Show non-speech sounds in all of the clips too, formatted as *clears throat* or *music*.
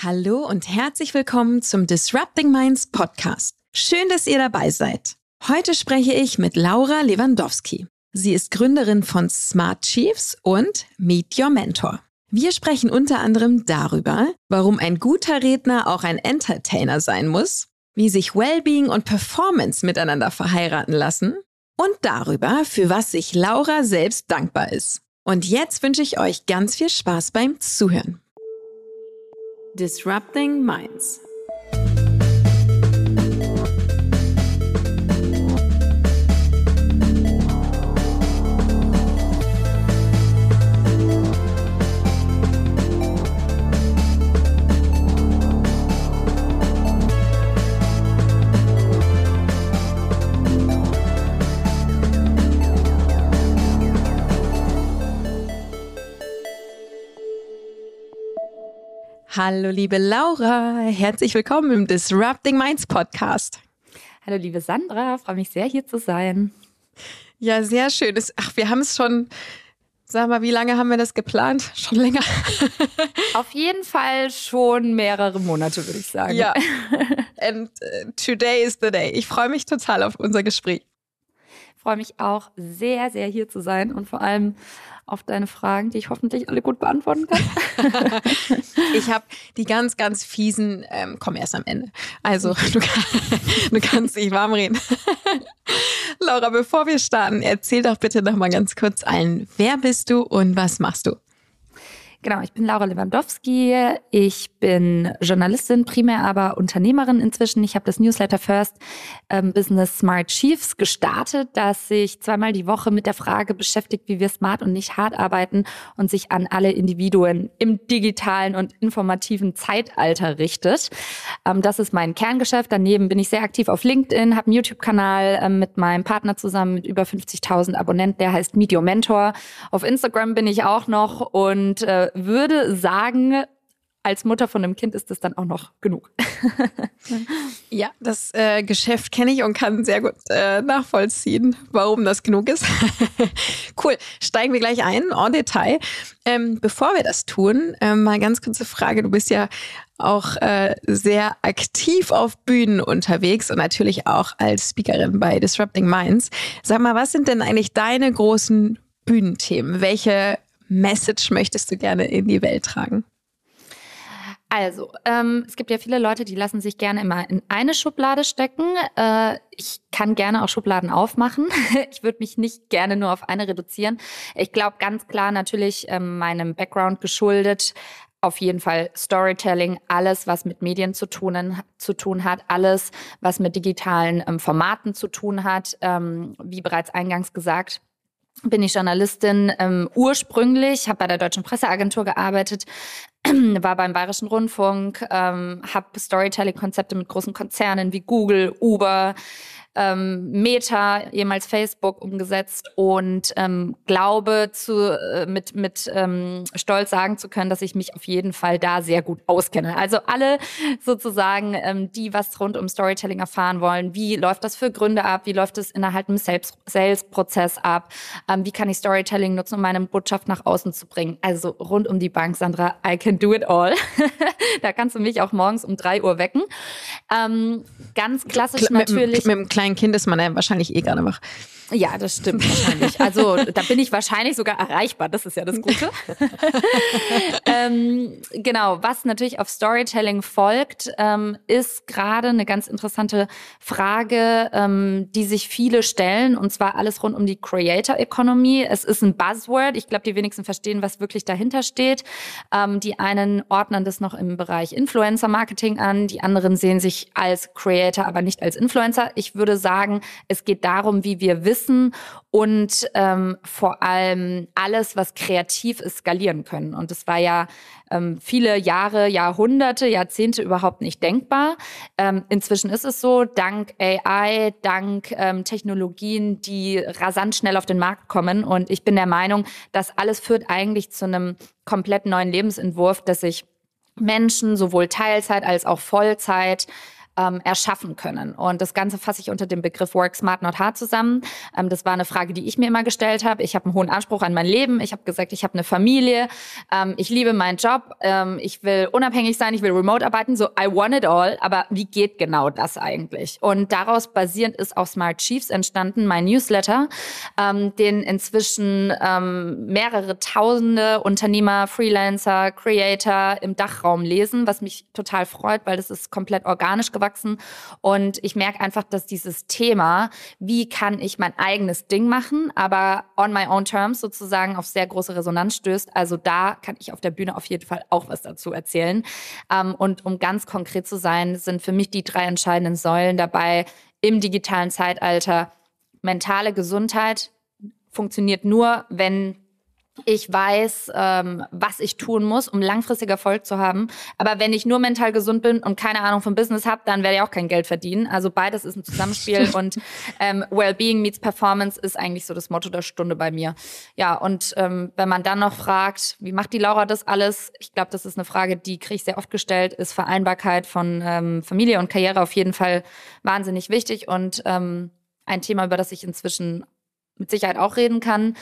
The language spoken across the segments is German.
Hallo und herzlich willkommen zum Disrupting Minds Podcast. Schön, dass ihr dabei seid. Heute spreche ich mit Laura Lewandowski. Sie ist Gründerin von Smart Chiefs und Meet Your Mentor. Wir sprechen unter anderem darüber, warum ein guter Redner auch ein Entertainer sein muss, wie sich Wellbeing und Performance miteinander verheiraten lassen und darüber, für was sich Laura selbst dankbar ist. Und jetzt wünsche ich euch ganz viel Spaß beim Zuhören. Disrupting Minds. Hallo, liebe Laura. Herzlich willkommen im Disrupting Minds Podcast. Hallo, liebe Sandra. Freue mich sehr, hier zu sein. Ja, sehr schön. Ach, wir haben es schon. Sag mal, wie lange haben wir das geplant? Schon länger? *laughs* Auf jeden Fall schon mehrere Monate, würde ich sagen. Ja. *laughs* And uh, today is the day. Ich freue mich total auf unser Gespräch. Ich freue mich auch sehr, sehr hier zu sein und vor allem auf deine Fragen, die ich hoffentlich alle gut beantworten kann. *laughs* ich habe die ganz, ganz fiesen, ähm, komm erst am Ende. Also du, kann, *laughs* du kannst dich warm reden. Laura, bevor wir starten, erzähl doch bitte noch mal ganz kurz allen, wer bist du und was machst du? Genau, ich bin Laura Lewandowski. Ich bin Journalistin, primär aber Unternehmerin inzwischen. Ich habe das Newsletter First ähm, Business Smart Chiefs gestartet, das sich zweimal die Woche mit der Frage beschäftigt, wie wir smart und nicht hart arbeiten und sich an alle Individuen im digitalen und informativen Zeitalter richtet. Ähm, das ist mein Kerngeschäft. Daneben bin ich sehr aktiv auf LinkedIn, habe einen YouTube-Kanal ähm, mit meinem Partner zusammen mit über 50.000 Abonnenten, der heißt Medio Mentor. Auf Instagram bin ich auch noch und äh, würde sagen, als Mutter von einem Kind ist das dann auch noch genug. *laughs* ja, das äh, Geschäft kenne ich und kann sehr gut äh, nachvollziehen, warum das genug ist. *laughs* cool, steigen wir gleich ein, en Detail. Ähm, bevor wir das tun, äh, mal ganz kurze Frage. Du bist ja auch äh, sehr aktiv auf Bühnen unterwegs und natürlich auch als Speakerin bei Disrupting Minds. Sag mal, was sind denn eigentlich deine großen Bühnenthemen? Welche Message möchtest du gerne in die Welt tragen? Also, ähm, es gibt ja viele Leute, die lassen sich gerne immer in eine Schublade stecken. Äh, ich kann gerne auch Schubladen aufmachen. *laughs* ich würde mich nicht gerne nur auf eine reduzieren. Ich glaube ganz klar natürlich ähm, meinem Background geschuldet. Auf jeden Fall Storytelling, alles, was mit Medien zu tun, zu tun hat, alles, was mit digitalen ähm, Formaten zu tun hat. Ähm, wie bereits eingangs gesagt, bin ich Journalistin ähm, ursprünglich, habe bei der Deutschen Presseagentur gearbeitet, *clears throat* war beim Bayerischen Rundfunk, ähm, habe Storytelling-Konzepte mit großen Konzernen wie Google, Uber, ähm, Meta, ehemals Facebook, umgesetzt und ähm, glaube zu, äh, mit, mit ähm, Stolz sagen zu können, dass ich mich auf jeden Fall da sehr gut auskenne. Also alle sozusagen, ähm, die was rund um Storytelling erfahren wollen, wie läuft das für Gründe ab, wie läuft es innerhalb des Sales-Prozess ab, ähm, wie kann ich Storytelling nutzen, um meine Botschaft nach außen zu bringen. Also rund um die Bank, Sandra, I can do it all. *laughs* da kannst du mich auch morgens um drei Uhr wecken. Ähm, ganz klassisch natürlich. Mit, mit einem kleinen kleinen Kind ist man ja wahrscheinlich eh gerade wach. Ja, das stimmt wahrscheinlich. Also da bin ich wahrscheinlich sogar erreichbar. Das ist ja das Gute. *laughs* ähm, genau, was natürlich auf Storytelling folgt, ähm, ist gerade eine ganz interessante Frage, ähm, die sich viele stellen, und zwar alles rund um die Creator Economy. Es ist ein Buzzword. Ich glaube, die wenigsten verstehen, was wirklich dahinter steht. Ähm, die einen ordnen das noch im Bereich Influencer Marketing an, die anderen sehen sich als Creator, aber nicht als Influencer. Ich würde sagen, es geht darum, wie wir wissen und ähm, vor allem alles, was kreativ ist, skalieren können. Und das war ja ähm, viele Jahre, Jahrhunderte, Jahrzehnte überhaupt nicht denkbar. Ähm, inzwischen ist es so, dank AI, dank ähm, Technologien, die rasant schnell auf den Markt kommen. Und ich bin der Meinung, das alles führt eigentlich zu einem komplett neuen Lebensentwurf, dass sich Menschen sowohl Teilzeit als auch Vollzeit ähm, erschaffen können. Und das Ganze fasse ich unter dem Begriff Work Smart Not Hard zusammen. Ähm, das war eine Frage, die ich mir immer gestellt habe. Ich habe einen hohen Anspruch an mein Leben. Ich habe gesagt, ich habe eine Familie. Ähm, ich liebe meinen Job. Ähm, ich will unabhängig sein. Ich will remote arbeiten. So, I want it all. Aber wie geht genau das eigentlich? Und daraus basierend ist auch Smart Chiefs entstanden, mein Newsletter, ähm, den inzwischen ähm, mehrere tausende Unternehmer, Freelancer, Creator im Dachraum lesen, was mich total freut, weil das ist komplett organisch gewachsen. Und ich merke einfach, dass dieses Thema, wie kann ich mein eigenes Ding machen, aber on my own terms sozusagen auf sehr große Resonanz stößt. Also da kann ich auf der Bühne auf jeden Fall auch was dazu erzählen. Ähm, und um ganz konkret zu sein, sind für mich die drei entscheidenden Säulen dabei im digitalen Zeitalter. Mentale Gesundheit funktioniert nur, wenn ich weiß, ähm, was ich tun muss, um langfristig Erfolg zu haben. Aber wenn ich nur mental gesund bin und keine Ahnung vom Business habe, dann werde ich auch kein Geld verdienen. Also beides ist ein Zusammenspiel *laughs* und ähm, Wellbeing meets Performance ist eigentlich so das Motto der Stunde bei mir. Ja, und ähm, wenn man dann noch fragt, wie macht die Laura das alles? Ich glaube, das ist eine Frage, die kriege ich sehr oft gestellt. Ist Vereinbarkeit von ähm, Familie und Karriere auf jeden Fall wahnsinnig wichtig und ähm, ein Thema, über das ich inzwischen mit Sicherheit auch reden kann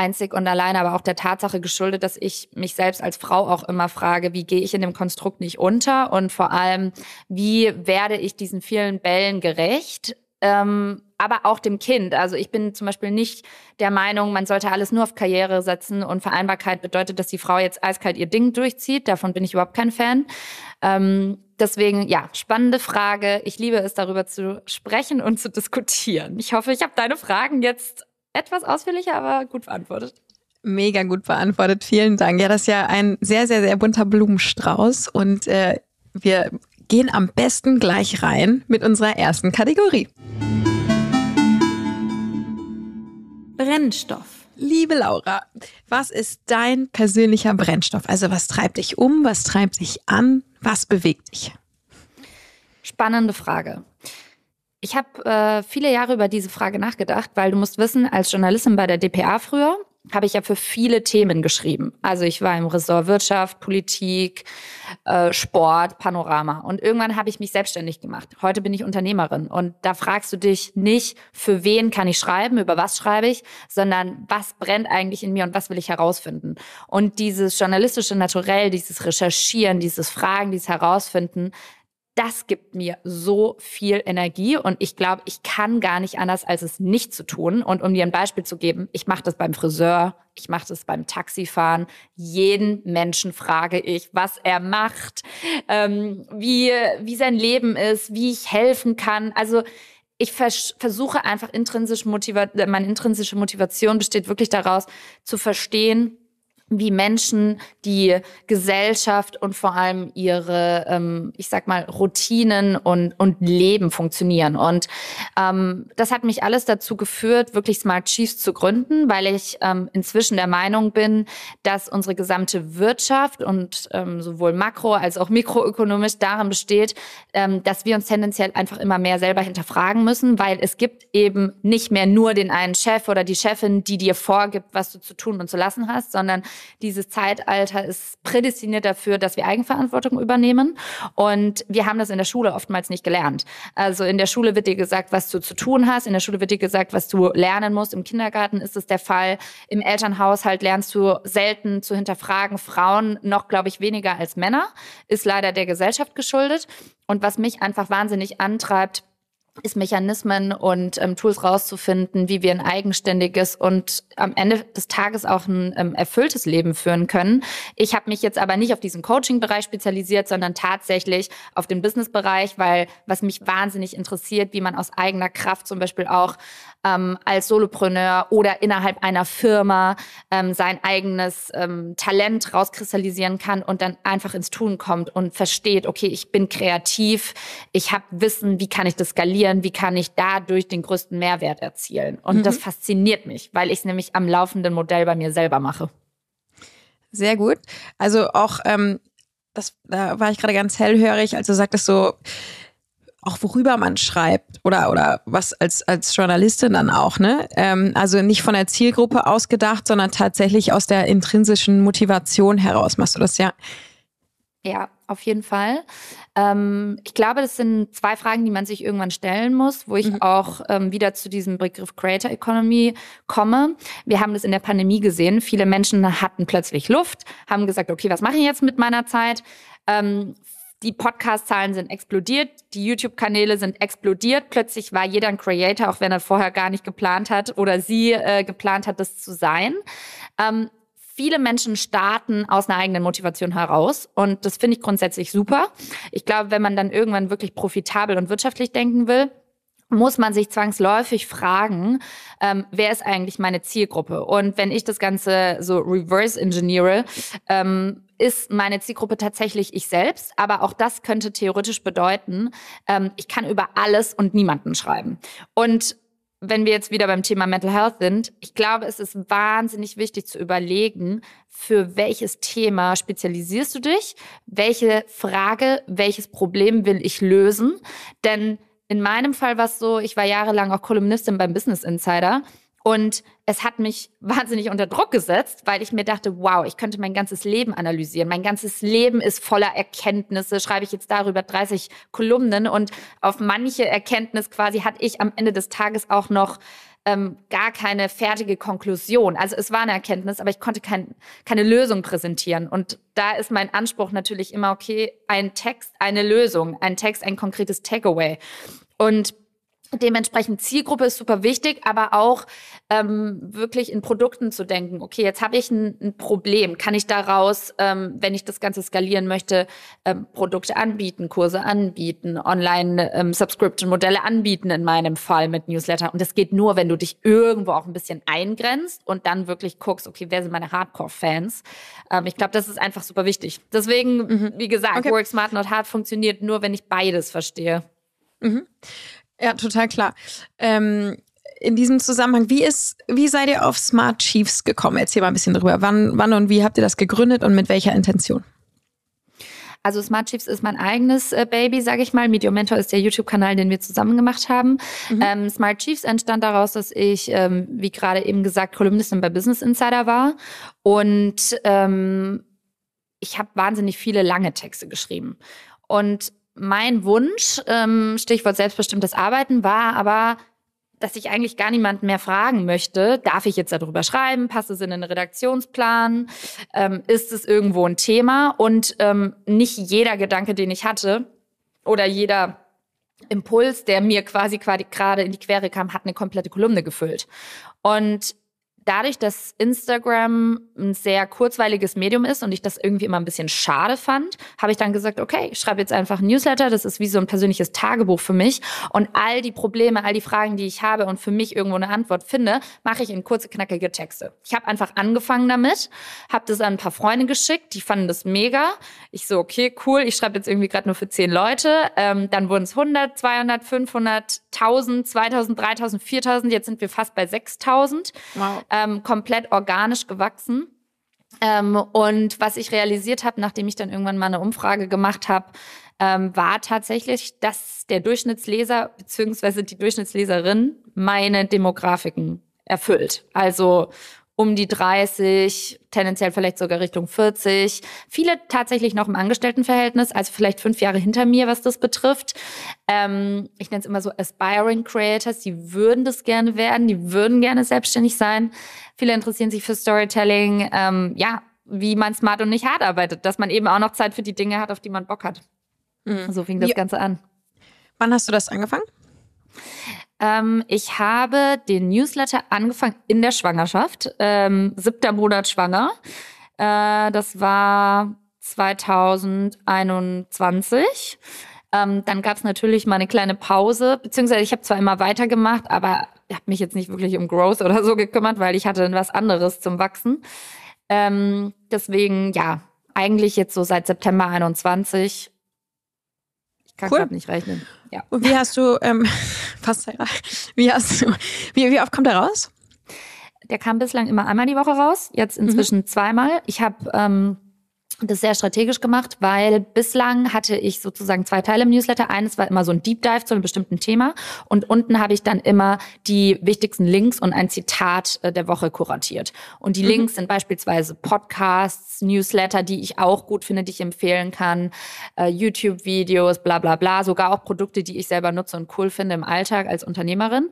einzig und allein aber auch der Tatsache geschuldet, dass ich mich selbst als Frau auch immer frage, wie gehe ich in dem Konstrukt nicht unter und vor allem, wie werde ich diesen vielen Bällen gerecht? Ähm, aber auch dem Kind. Also ich bin zum Beispiel nicht der Meinung, man sollte alles nur auf Karriere setzen und Vereinbarkeit bedeutet, dass die Frau jetzt eiskalt ihr Ding durchzieht. Davon bin ich überhaupt kein Fan. Ähm, deswegen, ja, spannende Frage. Ich liebe es, darüber zu sprechen und zu diskutieren. Ich hoffe, ich habe deine Fragen jetzt etwas ausführlicher, aber gut beantwortet. Mega gut beantwortet. Vielen Dank. Ja, das ist ja ein sehr, sehr, sehr bunter Blumenstrauß und äh, wir gehen am besten gleich rein mit unserer ersten Kategorie. Brennstoff. Liebe Laura, was ist dein persönlicher Brennstoff? Also was treibt dich um, was treibt dich an, was bewegt dich? Spannende Frage. Ich habe äh, viele Jahre über diese Frage nachgedacht, weil du musst wissen, als Journalistin bei der DPA früher habe ich ja für viele Themen geschrieben. Also ich war im Ressort Wirtschaft, Politik, äh, Sport, Panorama. Und irgendwann habe ich mich selbstständig gemacht. Heute bin ich Unternehmerin. Und da fragst du dich nicht, für wen kann ich schreiben, über was schreibe ich, sondern was brennt eigentlich in mir und was will ich herausfinden. Und dieses journalistische Naturell, dieses Recherchieren, dieses Fragen, dieses Herausfinden, das gibt mir so viel Energie und ich glaube, ich kann gar nicht anders, als es nicht zu tun. Und um dir ein Beispiel zu geben, ich mache das beim Friseur, ich mache das beim Taxifahren. Jeden Menschen frage ich, was er macht, ähm, wie, wie sein Leben ist, wie ich helfen kann. Also ich vers versuche einfach intrinsisch motiviert, meine intrinsische Motivation besteht wirklich daraus, zu verstehen, wie Menschen die Gesellschaft und vor allem ihre, ähm, ich sag mal, Routinen und, und Leben funktionieren. Und ähm, das hat mich alles dazu geführt, wirklich Smart Chiefs zu gründen, weil ich ähm, inzwischen der Meinung bin, dass unsere gesamte Wirtschaft und ähm, sowohl makro- als auch mikroökonomisch darin besteht, ähm, dass wir uns tendenziell einfach immer mehr selber hinterfragen müssen, weil es gibt eben nicht mehr nur den einen Chef oder die Chefin, die dir vorgibt, was du zu tun und zu lassen hast, sondern dieses Zeitalter ist prädestiniert dafür, dass wir Eigenverantwortung übernehmen. Und wir haben das in der Schule oftmals nicht gelernt. Also in der Schule wird dir gesagt, was du zu tun hast. In der Schule wird dir gesagt, was du lernen musst. Im Kindergarten ist es der Fall. Im Elternhaushalt lernst du selten zu hinterfragen. Frauen noch, glaube ich, weniger als Männer. Ist leider der Gesellschaft geschuldet. Und was mich einfach wahnsinnig antreibt, ist Mechanismen und ähm, Tools rauszufinden, wie wir ein eigenständiges und am Ende des Tages auch ein ähm, erfülltes Leben führen können. Ich habe mich jetzt aber nicht auf diesen Coaching-Bereich spezialisiert, sondern tatsächlich auf den Business-Bereich, weil was mich wahnsinnig interessiert, wie man aus eigener Kraft zum Beispiel auch ähm, als Solopreneur oder innerhalb einer Firma ähm, sein eigenes ähm, Talent rauskristallisieren kann und dann einfach ins Tun kommt und versteht, okay, ich bin kreativ, ich habe Wissen, wie kann ich das skalieren, wie kann ich dadurch den größten Mehrwert erzielen. Und mhm. das fasziniert mich, weil ich es nämlich am laufenden Modell bei mir selber mache. Sehr gut. Also auch, ähm, das, da war ich gerade ganz hellhörig, als du sagtest so, auch worüber man schreibt oder oder was als als Journalistin dann auch ne ähm, also nicht von der Zielgruppe ausgedacht sondern tatsächlich aus der intrinsischen Motivation heraus machst du das ja ja auf jeden Fall. Ähm, ich glaube, das sind zwei Fragen, die man sich irgendwann stellen muss, wo ich mhm. auch ähm, wieder zu diesem Begriff Creator Economy komme. Wir haben das in der Pandemie gesehen. Viele Menschen hatten plötzlich Luft, haben gesagt, okay, was mache ich jetzt mit meiner Zeit? Die Podcast-Zahlen sind explodiert, die YouTube-Kanäle sind explodiert. Plötzlich war jeder ein Creator, auch wenn er vorher gar nicht geplant hat oder sie äh, geplant hat, das zu sein. Ähm, viele Menschen starten aus einer eigenen Motivation heraus und das finde ich grundsätzlich super. Ich glaube, wenn man dann irgendwann wirklich profitabel und wirtschaftlich denken will, muss man sich zwangsläufig fragen, ähm, wer ist eigentlich meine Zielgruppe? Und wenn ich das Ganze so reverse engineere, ähm, ist meine Zielgruppe tatsächlich ich selbst. Aber auch das könnte theoretisch bedeuten, ähm, ich kann über alles und niemanden schreiben. Und wenn wir jetzt wieder beim Thema Mental Health sind, ich glaube, es ist wahnsinnig wichtig zu überlegen, für welches Thema spezialisierst du dich, welche Frage, welches Problem will ich lösen. Denn in meinem Fall war es so, ich war jahrelang auch Kolumnistin beim Business Insider und es hat mich *laughs* wahnsinnig unter Druck gesetzt, weil ich mir dachte, wow, ich könnte mein ganzes Leben analysieren. Mein ganzes Leben ist voller Erkenntnisse. Schreibe ich jetzt darüber 30 Kolumnen und auf manche Erkenntnis quasi hatte ich am Ende des Tages auch noch ähm, gar keine fertige Konklusion. Also es war eine Erkenntnis, aber ich konnte kein, keine Lösung präsentieren. Und da ist mein Anspruch natürlich immer, okay, ein Text, eine Lösung, ein Text, ein konkretes Takeaway. Und Dementsprechend Zielgruppe ist super wichtig, aber auch ähm, wirklich in Produkten zu denken. Okay, jetzt habe ich ein, ein, Problem. Kann ich daraus, ähm, wenn ich das Ganze skalieren möchte, ähm, Produkte anbieten, Kurse anbieten, Online-Subscription-Modelle ähm, anbieten in meinem Fall mit Newsletter. Und das geht nur, wenn du dich irgendwo auch ein bisschen eingrenzt und dann wirklich guckst, okay, wer sind meine Hardcore-Fans? Ähm, ich glaube, das ist einfach super wichtig. Deswegen, mhm. wie gesagt, okay. Work Smart Not Hard funktioniert nur, wenn ich beides verstehe. Mhm. Ja, total klar. Ähm, in diesem Zusammenhang, wie ist, wie seid ihr auf Smart Chiefs gekommen? Erzähl mal ein bisschen drüber. Wann, wann und wie habt ihr das gegründet und mit welcher Intention? Also Smart Chiefs ist mein eigenes äh, Baby, sage ich mal. Media Mentor ist der YouTube-Kanal, den wir zusammen gemacht haben. Mhm. Ähm, Smart Chiefs entstand daraus, dass ich, ähm, wie gerade eben gesagt, Kolumnistin bei Business Insider war. Und ähm, ich habe wahnsinnig viele lange Texte geschrieben. Und mein Wunsch, ähm, Stichwort selbstbestimmtes Arbeiten, war aber, dass ich eigentlich gar niemanden mehr fragen möchte, darf ich jetzt darüber schreiben, passt es in den Redaktionsplan, ähm, ist es irgendwo ein Thema und ähm, nicht jeder Gedanke, den ich hatte oder jeder Impuls, der mir quasi gerade in die Quere kam, hat eine komplette Kolumne gefüllt. Und dadurch, dass Instagram ein sehr kurzweiliges Medium ist und ich das irgendwie immer ein bisschen schade fand, habe ich dann gesagt, okay, ich schreibe jetzt einfach ein Newsletter, das ist wie so ein persönliches Tagebuch für mich und all die Probleme, all die Fragen, die ich habe und für mich irgendwo eine Antwort finde, mache ich in kurze, knackige Texte. Ich habe einfach angefangen damit, habe das an ein paar Freunde geschickt, die fanden das mega. Ich so, okay, cool, ich schreibe jetzt irgendwie gerade nur für zehn Leute, ähm, dann wurden es 100, 200, 500, 1000, 2000, 3000, 4000, jetzt sind wir fast bei 6000. Wow ähm, komplett organisch gewachsen. Ähm, und was ich realisiert habe, nachdem ich dann irgendwann mal eine Umfrage gemacht habe, ähm, war tatsächlich, dass der Durchschnittsleser bzw. die Durchschnittsleserin meine Demografiken erfüllt. Also um die 30, tendenziell vielleicht sogar Richtung 40. Viele tatsächlich noch im Angestelltenverhältnis, also vielleicht fünf Jahre hinter mir, was das betrifft. Ähm, ich nenne es immer so Aspiring Creators, die würden das gerne werden, die würden gerne selbstständig sein. Viele interessieren sich für Storytelling, ähm, ja, wie man smart und nicht hart arbeitet, dass man eben auch noch Zeit für die Dinge hat, auf die man Bock hat. Mhm. So fing das ja. Ganze an. Wann hast du das angefangen? Ähm, ich habe den Newsletter angefangen in der Schwangerschaft, ähm, siebter Monat schwanger. Äh, das war 2021. Ähm, dann gab es natürlich mal eine kleine Pause, beziehungsweise ich habe zwar immer weitergemacht, aber ich habe mich jetzt nicht wirklich um Growth oder so gekümmert, weil ich hatte was anderes zum Wachsen. Ähm, deswegen, ja, eigentlich jetzt so seit September 21. Ich kann cool. gerade nicht rechnen. Ja. Und wie hast du, ähm, *laughs* fast, wie hast du, wie, wie oft kommt er raus? Der kam bislang immer einmal die Woche raus, jetzt inzwischen mhm. zweimal. Ich habe ähm, das sehr strategisch gemacht, weil bislang hatte ich sozusagen zwei Teile im Newsletter. Eines war immer so ein Deep Dive zu einem bestimmten Thema und unten habe ich dann immer die wichtigsten Links und ein Zitat äh, der Woche kuratiert. Und die mhm. Links sind beispielsweise Podcasts, Newsletter, die ich auch gut finde, die ich empfehlen kann, äh, YouTube-Videos, bla bla bla, sogar auch Produkte, die ich selber nutze und cool finde im Alltag als Unternehmerin.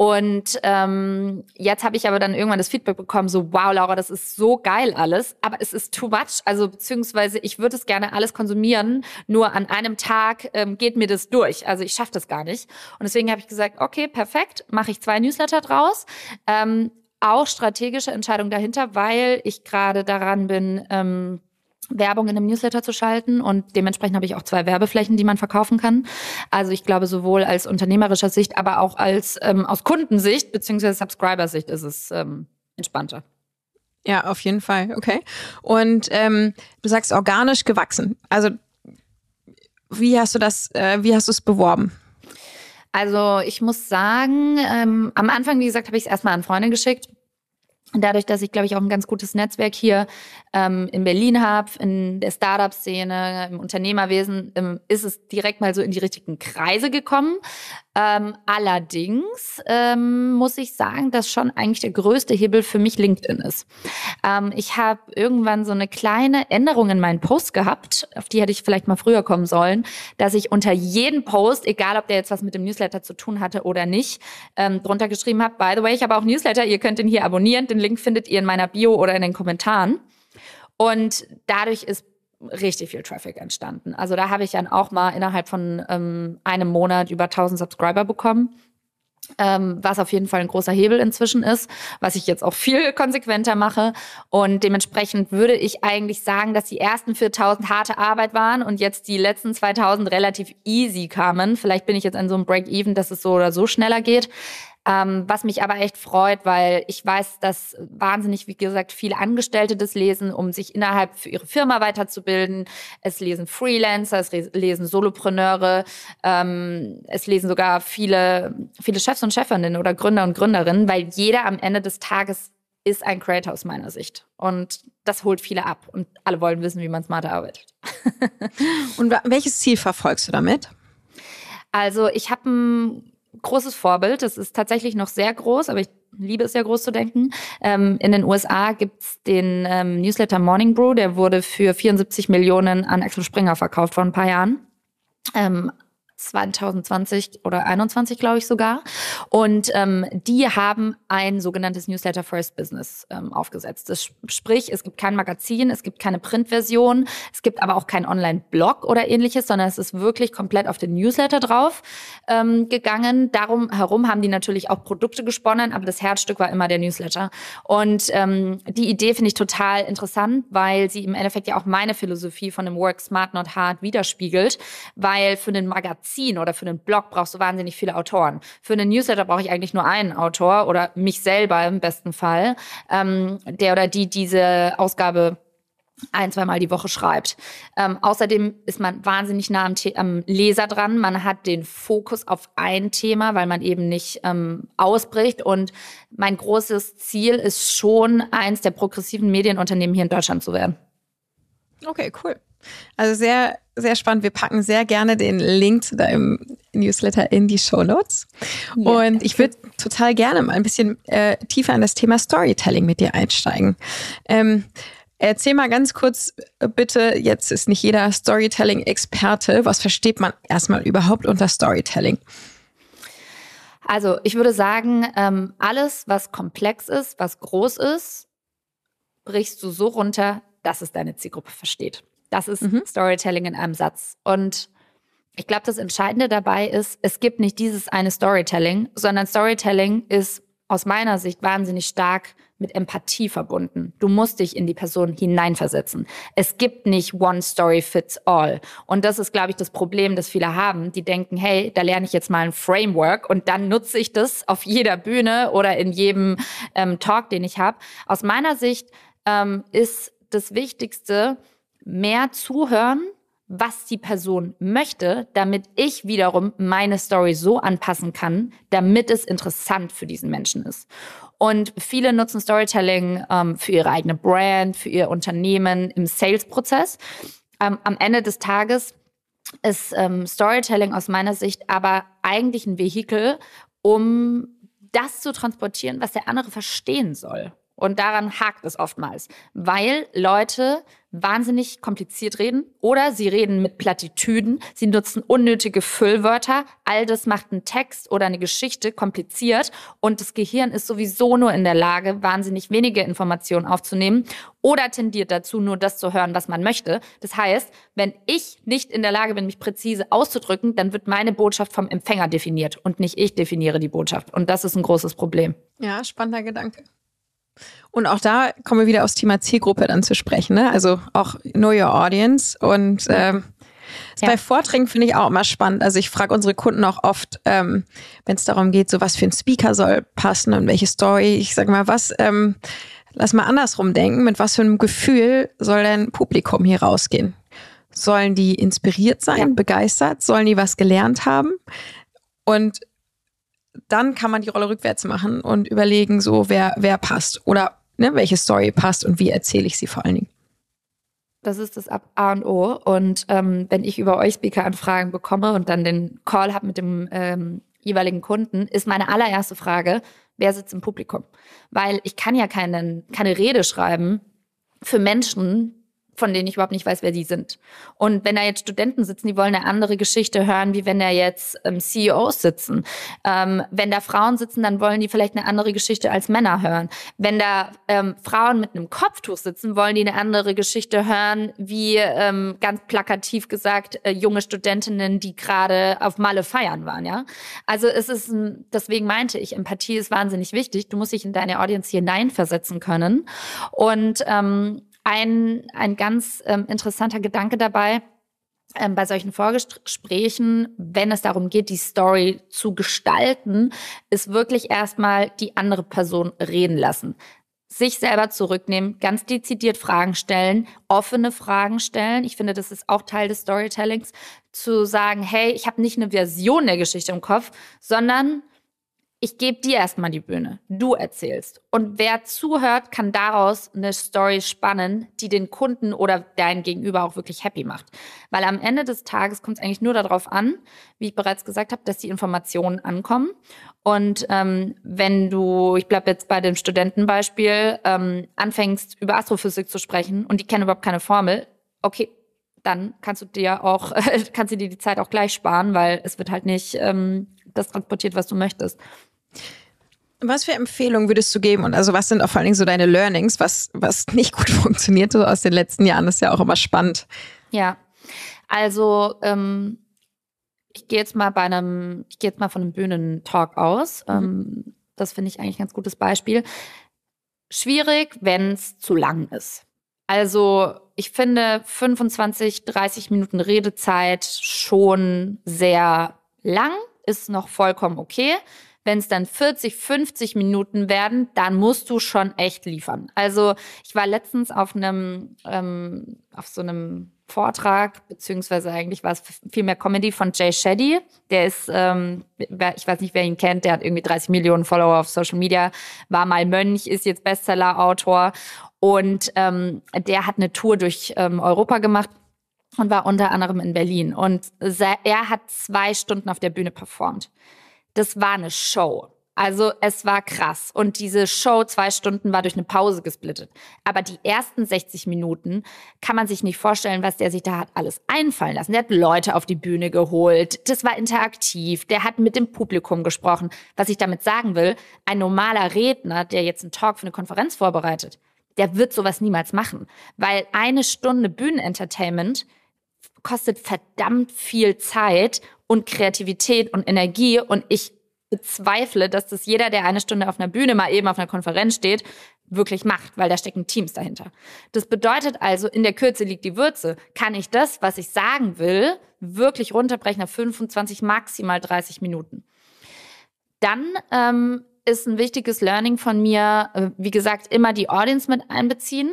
Und ähm, jetzt habe ich aber dann irgendwann das Feedback bekommen, so wow, Laura, das ist so geil alles, aber es ist too much. Also beziehungsweise ich würde es gerne alles konsumieren, nur an einem Tag ähm, geht mir das durch. Also ich schaffe das gar nicht. Und deswegen habe ich gesagt, okay, perfekt, mache ich zwei Newsletter draus. Ähm, auch strategische Entscheidung dahinter, weil ich gerade daran bin, ähm, Werbung in einem Newsletter zu schalten und dementsprechend habe ich auch zwei Werbeflächen, die man verkaufen kann. Also ich glaube sowohl als unternehmerischer Sicht, aber auch als ähm, aus Kundensicht beziehungsweise Subscriber-Sicht ist es ähm, entspannter. Ja, auf jeden Fall. Okay. Und ähm, du sagst organisch gewachsen. Also wie hast du das? Äh, wie hast du es beworben? Also ich muss sagen, ähm, am Anfang, wie gesagt, habe ich es erstmal an Freunde geschickt dadurch, dass ich, glaube ich, auch ein ganz gutes Netzwerk hier ähm, in Berlin habe, in der Startup-Szene, im Unternehmerwesen, ähm, ist es direkt mal so in die richtigen Kreise gekommen. Ähm, allerdings ähm, muss ich sagen, dass schon eigentlich der größte Hebel für mich LinkedIn ist. Ähm, ich habe irgendwann so eine kleine Änderung in meinen Post gehabt, auf die hätte ich vielleicht mal früher kommen sollen, dass ich unter jeden Post, egal ob der jetzt was mit dem Newsletter zu tun hatte oder nicht, ähm, drunter geschrieben habe, by the way, ich habe auch Newsletter, ihr könnt ihn hier abonnieren, den Link findet ihr in meiner Bio oder in den Kommentaren. Und dadurch ist richtig viel Traffic entstanden. Also da habe ich dann auch mal innerhalb von ähm, einem Monat über 1000 Subscriber bekommen. Ähm, was auf jeden Fall ein großer Hebel inzwischen ist, was ich jetzt auch viel konsequenter mache. Und dementsprechend würde ich eigentlich sagen, dass die ersten 4000 harte Arbeit waren und jetzt die letzten 2000 relativ easy kamen. Vielleicht bin ich jetzt an so einem Break-Even, dass es so oder so schneller geht. Ähm, was mich aber echt freut, weil ich weiß, dass wahnsinnig, wie gesagt, viele Angestellte das lesen, um sich innerhalb für ihre Firma weiterzubilden. Es lesen Freelancer, es lesen Solopreneure, ähm, es lesen sogar viele, viele Chefs und Chefinnen oder Gründer und Gründerinnen, weil jeder am Ende des Tages ist ein Creator aus meiner Sicht. Und das holt viele ab. Und alle wollen wissen, wie man smarter arbeitet. *laughs* und welches Ziel verfolgst du damit? Also ich habe ein großes Vorbild. Das ist tatsächlich noch sehr groß, aber ich liebe es ja groß zu denken. Ähm, in den USA gibt's den ähm, Newsletter Morning Brew, der wurde für 74 Millionen an Axel Springer verkauft vor ein paar Jahren. Ähm, 2020 oder 21, glaube ich sogar. Und ähm, die haben ein sogenanntes Newsletter First Business ähm, aufgesetzt. Das sprich, es gibt kein Magazin, es gibt keine Printversion, es gibt aber auch kein Online-Blog oder ähnliches, sondern es ist wirklich komplett auf den Newsletter drauf ähm, gegangen. Darum herum haben die natürlich auch Produkte gesponnen, aber das Herzstück war immer der Newsletter. Und ähm, die Idee finde ich total interessant, weil sie im Endeffekt ja auch meine Philosophie von dem Work Smart Not Hard widerspiegelt, weil für den Magazin Magazin oder für einen Blog brauchst du wahnsinnig viele Autoren. Für einen Newsletter brauche ich eigentlich nur einen Autor oder mich selber im besten Fall, ähm, der oder die diese Ausgabe ein, zweimal die Woche schreibt. Ähm, außerdem ist man wahnsinnig nah am, am, Leser dran. Man hat den Fokus auf ein Thema, weil man eben nicht ähm, ausbricht. Und mein großes Ziel ist schon, eins der progressiven Medienunternehmen hier in Deutschland zu werden. Okay, cool. Also sehr, sehr spannend. Wir packen sehr gerne den Link zu deinem Newsletter in die Show Notes. Ja. Und ich würde total gerne mal ein bisschen äh, tiefer in das Thema Storytelling mit dir einsteigen. Ähm, erzähl mal ganz kurz bitte, jetzt ist nicht jeder Storytelling-Experte. Was versteht man erstmal überhaupt unter Storytelling? Also ich würde sagen, ähm, alles, was komplex ist, was groß ist, brichst du so runter, dass es deine Zielgruppe versteht. Das ist mhm. Storytelling in einem Satz. Und ich glaube, das Entscheidende dabei ist, es gibt nicht dieses eine Storytelling, sondern Storytelling ist aus meiner Sicht wahnsinnig stark mit Empathie verbunden. Du musst dich in die Person hineinversetzen. Es gibt nicht one story fits all. Und das ist, glaube ich, das Problem, das viele haben. Die denken, hey, da lerne ich jetzt mal ein Framework und dann nutze ich das auf jeder Bühne oder in jedem ähm, Talk, den ich habe. Aus meiner Sicht ähm, ist das Wichtigste, mehr zuhören, was die Person möchte, damit ich wiederum meine Story so anpassen kann, damit es interessant für diesen Menschen ist. Und viele nutzen Storytelling ähm, für ihre eigene Brand, für ihr Unternehmen im Sales-Prozess. Ähm, am Ende des Tages ist ähm, Storytelling aus meiner Sicht aber eigentlich ein Vehikel, um das zu transportieren, was der andere verstehen soll. Und daran hakt es oftmals, weil Leute wahnsinnig kompliziert reden oder sie reden mit Plattitüden, sie nutzen unnötige Füllwörter. All das macht einen Text oder eine Geschichte kompliziert und das Gehirn ist sowieso nur in der Lage, wahnsinnig wenige Informationen aufzunehmen oder tendiert dazu, nur das zu hören, was man möchte. Das heißt, wenn ich nicht in der Lage bin, mich präzise auszudrücken, dann wird meine Botschaft vom Empfänger definiert und nicht ich definiere die Botschaft. Und das ist ein großes Problem. Ja, spannender Gedanke. Und auch da kommen wir wieder aufs Thema Zielgruppe dann zu sprechen. Ne? Also auch Know Your Audience. Und ähm, ja. bei Vorträgen finde ich auch immer spannend. Also ich frage unsere Kunden auch oft, ähm, wenn es darum geht, so was für ein Speaker soll passen und welche Story. Ich sage mal, was, ähm, lass mal andersrum denken, mit was für einem Gefühl soll dein Publikum hier rausgehen? Sollen die inspiriert sein, ja. begeistert? Sollen die was gelernt haben? Und dann kann man die Rolle rückwärts machen und überlegen, so wer, wer passt oder ne, welche Story passt und wie erzähle ich sie vor allen Dingen. Das ist das A und O. Und ähm, wenn ich über euch Speaker-Anfragen bekomme und dann den Call habe mit dem ähm, jeweiligen Kunden, ist meine allererste Frage, wer sitzt im Publikum? Weil ich kann ja keinen, keine Rede schreiben für Menschen, von denen ich überhaupt nicht weiß, wer die sind. Und wenn da jetzt Studenten sitzen, die wollen eine andere Geschichte hören, wie wenn da jetzt ähm, CEOs sitzen. Ähm, wenn da Frauen sitzen, dann wollen die vielleicht eine andere Geschichte als Männer hören. Wenn da ähm, Frauen mit einem Kopftuch sitzen, wollen die eine andere Geschichte hören, wie ähm, ganz plakativ gesagt äh, junge Studentinnen, die gerade auf Malle feiern waren. Ja, also es ist deswegen meinte ich, Empathie ist wahnsinnig wichtig. Du musst dich in deine Audience hineinversetzen können und ähm, ein, ein ganz ähm, interessanter Gedanke dabei. Ähm, bei solchen Vorgesprächen, wenn es darum geht, die Story zu gestalten, ist wirklich erstmal die andere Person reden lassen. Sich selber zurücknehmen, ganz dezidiert Fragen stellen, offene Fragen stellen. Ich finde, das ist auch Teil des Storytellings, zu sagen, hey, ich habe nicht eine Version der Geschichte im Kopf, sondern ich gebe dir erstmal die Bühne. Du erzählst. Und wer zuhört, kann daraus eine Story spannen, die den Kunden oder dein Gegenüber auch wirklich happy macht. Weil am Ende des Tages kommt es eigentlich nur darauf an, wie ich bereits gesagt habe, dass die Informationen ankommen. Und ähm, wenn du, ich bleibe jetzt bei dem Studentenbeispiel, ähm, anfängst über Astrophysik zu sprechen und die kennen überhaupt keine Formel, okay, dann kannst du dir auch, *laughs* kannst du dir die Zeit auch gleich sparen, weil es wird halt nicht ähm, das transportiert, was du möchtest. Was für Empfehlungen würdest du geben? Und also was sind auch vor allen Dingen so deine Learnings, was, was nicht gut *laughs* funktioniert so aus den letzten Jahren? Das ist ja auch immer spannend. Ja, also ähm, ich gehe jetzt mal bei einem, ich gehe jetzt mal von einem Bühnentalk aus. Mhm. Ähm, das finde ich eigentlich ein ganz gutes Beispiel. Schwierig, wenn es zu lang ist. Also ich finde 25, 30 Minuten Redezeit schon sehr lang, ist noch vollkommen okay. Wenn es dann 40, 50 Minuten werden, dann musst du schon echt liefern. Also ich war letztens auf einem, ähm, auf so einem Vortrag, beziehungsweise eigentlich war es viel mehr Comedy von Jay Shetty. Der ist, ähm, ich weiß nicht, wer ihn kennt, der hat irgendwie 30 Millionen Follower auf Social Media, war mal Mönch, ist jetzt Bestseller-Autor und ähm, der hat eine Tour durch ähm, Europa gemacht und war unter anderem in Berlin. Und er hat zwei Stunden auf der Bühne performt das war eine Show. Also es war krass. Und diese Show, zwei Stunden, war durch eine Pause gesplittet. Aber die ersten 60 Minuten kann man sich nicht vorstellen, was der sich da hat alles einfallen lassen. Der hat Leute auf die Bühne geholt. Das war interaktiv. Der hat mit dem Publikum gesprochen. Was ich damit sagen will, ein normaler Redner, der jetzt einen Talk für eine Konferenz vorbereitet, der wird sowas niemals machen. Weil eine Stunde Bühnenentertainment kostet verdammt viel Zeit und Kreativität und Energie. Und ich bezweifle, dass das jeder, der eine Stunde auf einer Bühne mal eben auf einer Konferenz steht, wirklich macht, weil da stecken Teams dahinter. Das bedeutet also, in der Kürze liegt die Würze. Kann ich das, was ich sagen will, wirklich runterbrechen auf 25, maximal 30 Minuten? Dann ähm, ist ein wichtiges Learning von mir, äh, wie gesagt, immer die Audience mit einbeziehen.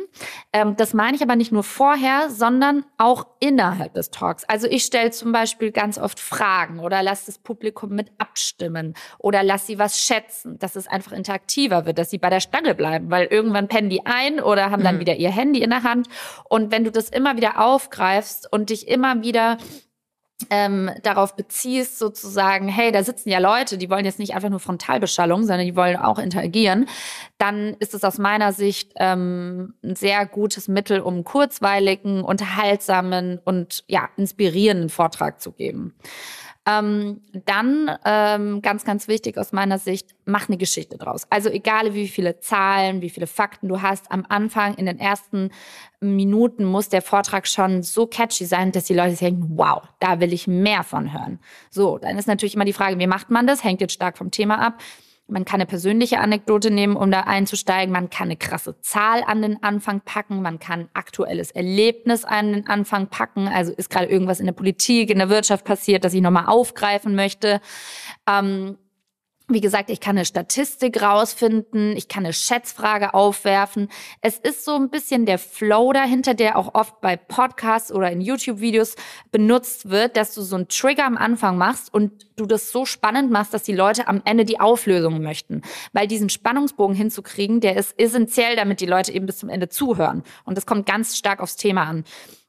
Ähm, das meine ich aber nicht nur vorher, sondern auch innerhalb des Talks. Also ich stelle zum Beispiel ganz oft Fragen oder lasse das Publikum mit abstimmen oder lass sie was schätzen, dass es einfach interaktiver wird, dass sie bei der Stange bleiben, weil irgendwann pennen die ein oder haben dann mhm. wieder ihr Handy in der Hand. Und wenn du das immer wieder aufgreifst und dich immer wieder ähm, darauf beziehst, sozusagen, hey, da sitzen ja Leute, die wollen jetzt nicht einfach nur Frontalbeschallung, sondern die wollen auch interagieren, dann ist es aus meiner Sicht ähm, ein sehr gutes Mittel, um kurzweiligen, unterhaltsamen und ja, inspirierenden Vortrag zu geben. Ähm, dann ähm, ganz, ganz wichtig aus meiner Sicht, mach eine Geschichte draus. Also egal wie viele Zahlen, wie viele Fakten du hast, am Anfang in den ersten Minuten muss der Vortrag schon so catchy sein, dass die Leute denken, wow, da will ich mehr von hören. So, dann ist natürlich immer die Frage, wie macht man das? Hängt jetzt stark vom Thema ab. Man kann eine persönliche Anekdote nehmen, um da einzusteigen. Man kann eine krasse Zahl an den Anfang packen. Man kann aktuelles Erlebnis an den Anfang packen. Also ist gerade irgendwas in der Politik, in der Wirtschaft passiert, das ich nochmal aufgreifen möchte. Ähm, wie gesagt, ich kann eine Statistik rausfinden, ich kann eine Schätzfrage aufwerfen. Es ist so ein bisschen der Flow dahinter, der auch oft bei Podcasts oder in YouTube-Videos benutzt wird, dass du so einen Trigger am Anfang machst und du das so spannend machst, dass die Leute am Ende die Auflösung möchten. Weil diesen Spannungsbogen hinzukriegen, der ist essentiell, damit die Leute eben bis zum Ende zuhören. Und das kommt ganz stark aufs Thema an.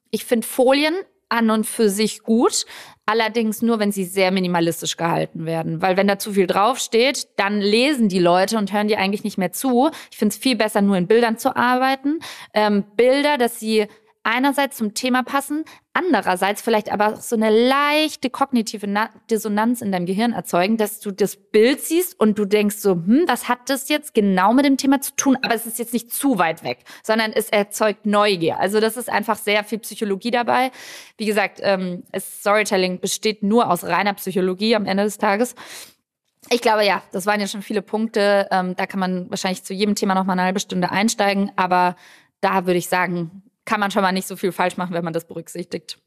Ich finde Folien an und für sich gut, allerdings nur, wenn sie sehr minimalistisch gehalten werden. Weil wenn da zu viel draufsteht, dann lesen die Leute und hören die eigentlich nicht mehr zu. Ich finde es viel besser, nur in Bildern zu arbeiten. Ähm, Bilder, dass sie einerseits zum Thema passen, andererseits vielleicht aber so eine leichte kognitive Dissonanz in deinem Gehirn erzeugen, dass du das Bild siehst und du denkst so, hm, was hat das jetzt genau mit dem Thema zu tun? Aber es ist jetzt nicht zu weit weg, sondern es erzeugt Neugier. Also das ist einfach sehr viel Psychologie dabei. Wie gesagt, ähm, Storytelling besteht nur aus reiner Psychologie am Ende des Tages. Ich glaube, ja, das waren ja schon viele Punkte. Ähm, da kann man wahrscheinlich zu jedem Thema noch mal eine halbe Stunde einsteigen. Aber da würde ich sagen, kann man schon mal nicht so viel falsch machen, wenn man das berücksichtigt.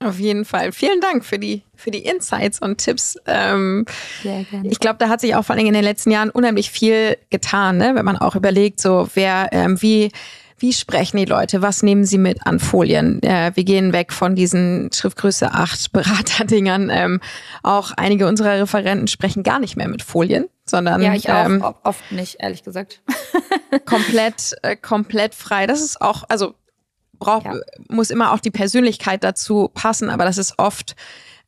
Auf jeden Fall. Vielen Dank für die, für die Insights und Tipps. Ähm, Sehr gerne. Ich glaube, da hat sich auch vor allem in den letzten Jahren unheimlich viel getan, ne? wenn man auch überlegt, so wer, ähm, wie, wie sprechen die Leute? Was nehmen sie mit an Folien? Äh, wir gehen weg von diesen Schriftgröße 8 *laughs* Beraterdingern. Ähm, auch einige unserer Referenten sprechen gar nicht mehr mit Folien, sondern ja, ich auch ähm, oft nicht, ehrlich gesagt. *laughs* komplett, äh, komplett frei. Das ist auch, also braucht, ja. muss immer auch die Persönlichkeit dazu passen, aber das ist oft,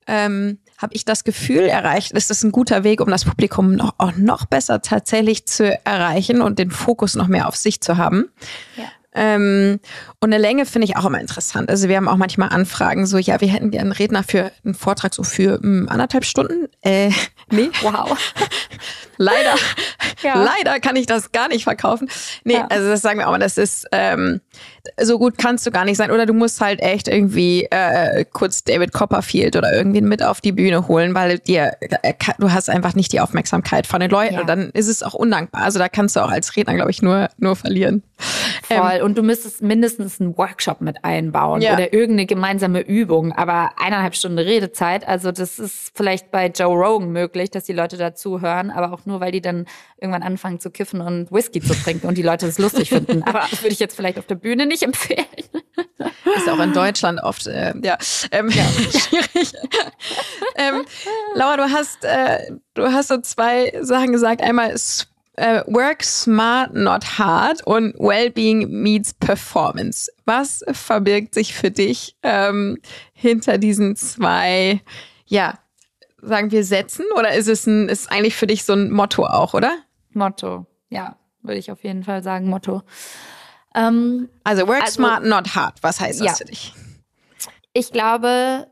ähm, habe ich das Gefühl erreicht, ist das ein guter Weg, um das Publikum noch, auch noch besser tatsächlich zu erreichen und den Fokus noch mehr auf sich zu haben. Ja. Ähm, und eine Länge finde ich auch immer interessant. Also wir haben auch manchmal Anfragen, so ja, wir hätten gerne einen Redner für einen Vortrag so für mh, hm, anderthalb Stunden. Äh, *laughs* nee. Wow. *laughs* leider, ja. leider kann ich das gar nicht verkaufen. Nee, ja. also das sagen wir auch mal, das ist ähm, so gut kannst du gar nicht sein. Oder du musst halt echt irgendwie äh, kurz David Copperfield oder irgendwen mit auf die Bühne holen, weil dir äh, du hast einfach nicht die Aufmerksamkeit von den Leuten ja. und dann ist es auch undankbar. Also da kannst du auch als Redner, glaube ich, nur, nur verlieren. Voll. Ähm, und du müsstest mindestens einen Workshop mit einbauen ja. oder irgendeine gemeinsame Übung. Aber eineinhalb Stunden Redezeit, also das ist vielleicht bei Joe Rogan möglich, dass die Leute dazu hören, aber auch nur, weil die dann irgendwann anfangen zu kiffen und Whisky zu trinken und die Leute das lustig finden. *laughs* Aber das würde ich jetzt vielleicht auf der Bühne nicht empfehlen. Ist auch in Deutschland oft, äh, ja, ähm, ja. *laughs* schwierig. ähm, Laura, du hast, äh, du hast so zwei Sachen gesagt. Einmal äh, Work smart, not hard und Wellbeing meets Performance. Was verbirgt sich für dich ähm, hinter diesen zwei, ja, sagen wir Sätzen oder ist es ein, ist eigentlich für dich so ein Motto auch, oder? Motto, ja, würde ich auf jeden Fall sagen, Motto. Ähm, also work also, smart, not hard. Was heißt das ja. für dich? Ich glaube,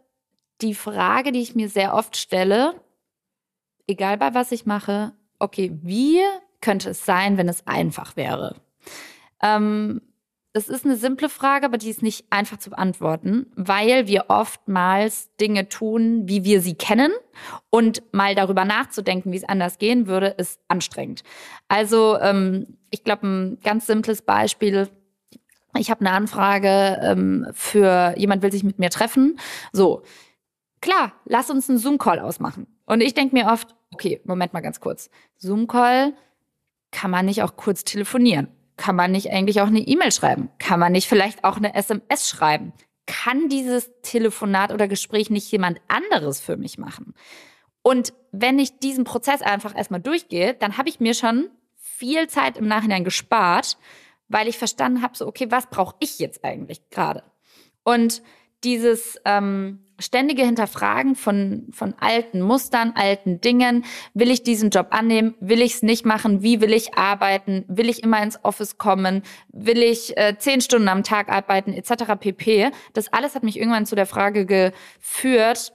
die Frage, die ich mir sehr oft stelle, egal bei was ich mache, okay, wie könnte es sein, wenn es einfach wäre? Ähm, das ist eine simple Frage, aber die ist nicht einfach zu beantworten, weil wir oftmals Dinge tun, wie wir sie kennen. Und mal darüber nachzudenken, wie es anders gehen würde, ist anstrengend. Also ähm, ich glaube, ein ganz simples Beispiel. Ich habe eine Anfrage ähm, für jemand will sich mit mir treffen. So, klar, lass uns einen Zoom-Call ausmachen. Und ich denke mir oft, okay, Moment mal ganz kurz. Zoom-Call, kann man nicht auch kurz telefonieren? Kann man nicht eigentlich auch eine E-Mail schreiben? Kann man nicht vielleicht auch eine SMS schreiben? Kann dieses Telefonat oder Gespräch nicht jemand anderes für mich machen? Und wenn ich diesen Prozess einfach erstmal durchgehe, dann habe ich mir schon viel Zeit im Nachhinein gespart, weil ich verstanden habe, so, okay, was brauche ich jetzt eigentlich gerade? Und dieses ähm, ständige Hinterfragen von, von alten Mustern, alten Dingen. Will ich diesen Job annehmen? Will ich es nicht machen? Wie will ich arbeiten? Will ich immer ins Office kommen? Will ich äh, zehn Stunden am Tag arbeiten? Etc. pp. Das alles hat mich irgendwann zu der Frage geführt,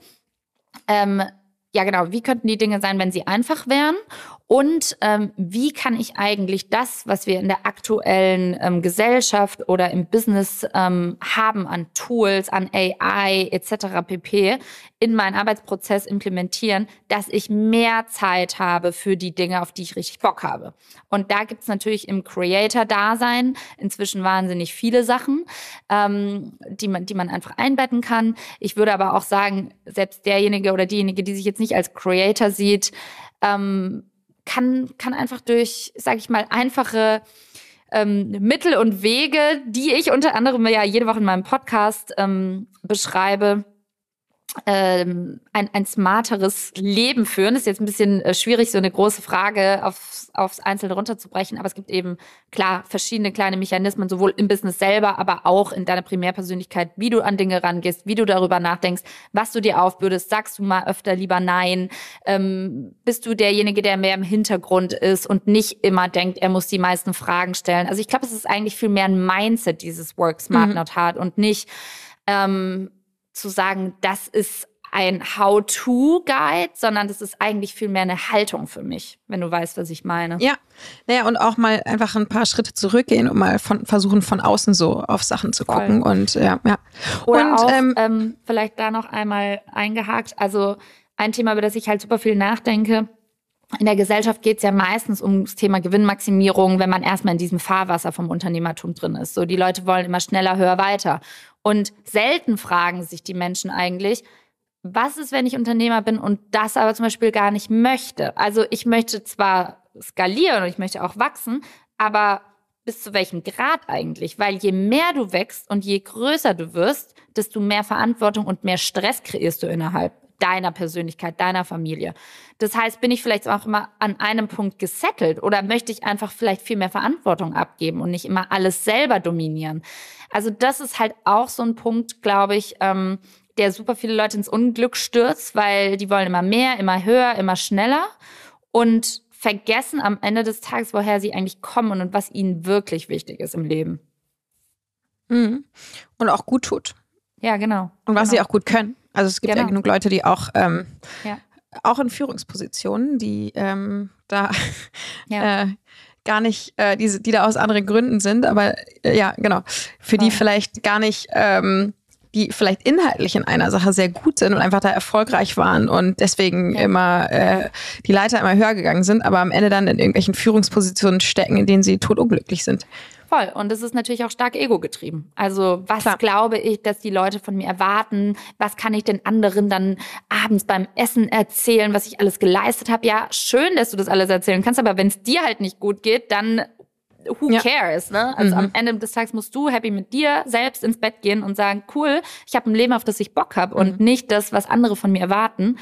ähm, ja genau, wie könnten die Dinge sein, wenn sie einfach wären? Und ähm, wie kann ich eigentlich das, was wir in der aktuellen ähm, Gesellschaft oder im Business ähm, haben an Tools, an AI etc. pp. in meinen Arbeitsprozess implementieren, dass ich mehr Zeit habe für die Dinge, auf die ich richtig Bock habe. Und da gibt's natürlich im Creator-Dasein inzwischen wahnsinnig viele Sachen, ähm, die, man, die man einfach einbetten kann. Ich würde aber auch sagen, selbst derjenige oder diejenige, die sich jetzt nicht als Creator sieht, ähm, kann, kann einfach durch, sage ich mal, einfache ähm, Mittel und Wege, die ich unter anderem ja jede Woche in meinem Podcast ähm, beschreibe, ähm, ein, ein smarteres Leben führen. Das ist jetzt ein bisschen äh, schwierig, so eine große Frage aufs, aufs Einzelne runterzubrechen, aber es gibt eben klar verschiedene kleine Mechanismen, sowohl im Business selber, aber auch in deiner Primärpersönlichkeit, wie du an Dinge rangehst, wie du darüber nachdenkst, was du dir aufbürdest, sagst du mal öfter lieber Nein, ähm, bist du derjenige, der mehr im Hintergrund ist und nicht immer denkt, er muss die meisten Fragen stellen. Also ich glaube, es ist eigentlich viel mehr ein Mindset, dieses Work Smart mhm. Not Hard und nicht ähm, zu sagen, das ist ein How-to-Guide, sondern das ist eigentlich viel mehr eine Haltung für mich, wenn du weißt, was ich meine. Ja, naja, und auch mal einfach ein paar Schritte zurückgehen und mal von, versuchen, von außen so auf Sachen zu gucken. Voll. Und ja, ja. Oder und, auch, ähm, ähm, vielleicht da noch einmal eingehakt, also ein Thema, über das ich halt super viel nachdenke, in der Gesellschaft geht es ja meistens ums Thema Gewinnmaximierung, wenn man erstmal in diesem Fahrwasser vom Unternehmertum drin ist. So, die Leute wollen immer schneller, höher, weiter. Und selten fragen sich die Menschen eigentlich, was ist, wenn ich Unternehmer bin und das aber zum Beispiel gar nicht möchte? Also ich möchte zwar skalieren und ich möchte auch wachsen, aber bis zu welchem Grad eigentlich? Weil je mehr du wächst und je größer du wirst, desto mehr Verantwortung und mehr Stress kreierst du innerhalb deiner Persönlichkeit, deiner Familie. Das heißt, bin ich vielleicht auch immer an einem Punkt gesettelt oder möchte ich einfach vielleicht viel mehr Verantwortung abgeben und nicht immer alles selber dominieren? Also das ist halt auch so ein Punkt, glaube ich, ähm, der super viele Leute ins Unglück stürzt, weil die wollen immer mehr, immer höher, immer schneller und vergessen am Ende des Tages, woher sie eigentlich kommen und was ihnen wirklich wichtig ist im Leben. Mhm. Und auch gut tut. Ja, genau. Und was genau. sie auch gut können. Also es gibt genau. ja genug Leute, die auch, ähm, ja. auch in Führungspositionen, die ähm, da *laughs* ja. äh, gar nicht, äh, die, die da aus anderen Gründen sind, aber äh, ja, genau, für die vielleicht gar nicht, ähm, die vielleicht inhaltlich in einer Sache sehr gut sind und einfach da erfolgreich waren und deswegen ja. immer äh, die Leiter immer höher gegangen sind, aber am Ende dann in irgendwelchen Führungspositionen stecken, in denen sie totunglücklich sind. Voll. Und es ist natürlich auch stark ego-getrieben. Also was Klar. glaube ich, dass die Leute von mir erwarten? Was kann ich den anderen dann abends beim Essen erzählen, was ich alles geleistet habe? Ja, schön, dass du das alles erzählen kannst, aber wenn es dir halt nicht gut geht, dann who ja. cares? Ne? Also mhm. am Ende des Tages musst du happy mit dir selbst ins Bett gehen und sagen, cool, ich habe ein Leben, auf das ich Bock habe mhm. und nicht das, was andere von mir erwarten.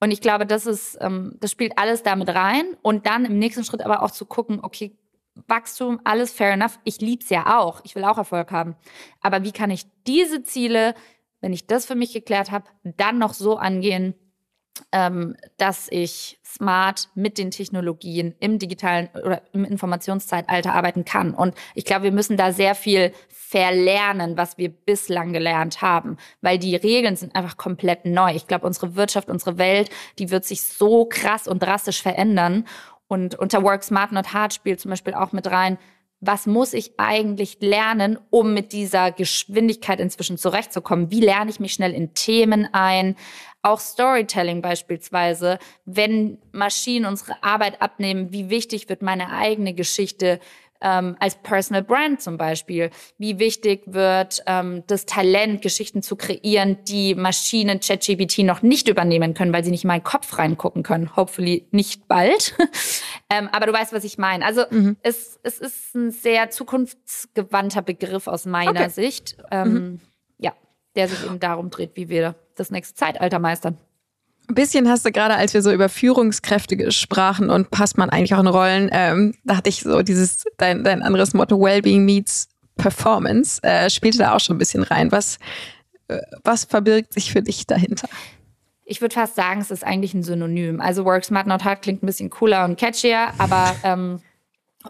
Und ich glaube, das ist, ähm, das spielt alles damit rein. Und dann im nächsten Schritt aber auch zu gucken, okay, Wachstum, alles fair enough. Ich lieb's ja auch. Ich will auch Erfolg haben. Aber wie kann ich diese Ziele, wenn ich das für mich geklärt habe, dann noch so angehen, ähm, dass ich smart mit den Technologien im digitalen oder im Informationszeitalter arbeiten kann. Und ich glaube, wir müssen da sehr viel verlernen, was wir bislang gelernt haben, weil die Regeln sind einfach komplett neu. Ich glaube, unsere Wirtschaft, unsere Welt, die wird sich so krass und drastisch verändern. Und unter Work Smart Not Hard spielt zum Beispiel auch mit rein, was muss ich eigentlich lernen, um mit dieser Geschwindigkeit inzwischen zurechtzukommen? Wie lerne ich mich schnell in Themen ein? Auch Storytelling beispielsweise. Wenn Maschinen unsere Arbeit abnehmen, wie wichtig wird meine eigene Geschichte? Ähm, als Personal Brand zum Beispiel. Wie wichtig wird ähm, das Talent, Geschichten zu kreieren, die Maschinen ChatGPT noch nicht übernehmen können, weil sie nicht in meinen Kopf reingucken können. Hopefully nicht bald. *laughs* ähm, aber du weißt, was ich meine. Also mhm. es, es ist ein sehr zukunftsgewandter Begriff aus meiner okay. Sicht. Ähm, mhm. Ja, der sich eben darum dreht, wie wir das nächste Zeitalter meistern. Ein bisschen hast du gerade, als wir so über Führungskräfte gesprochen und passt man eigentlich auch in Rollen, ähm, da hatte ich so dieses, dein, dein anderes Motto, Wellbeing meets Performance, äh, spielte da auch schon ein bisschen rein. Was, äh, was verbirgt sich für dich dahinter? Ich würde fast sagen, es ist eigentlich ein Synonym. Also Work Smart Not Hard klingt ein bisschen cooler und catchier, aber *laughs* ähm,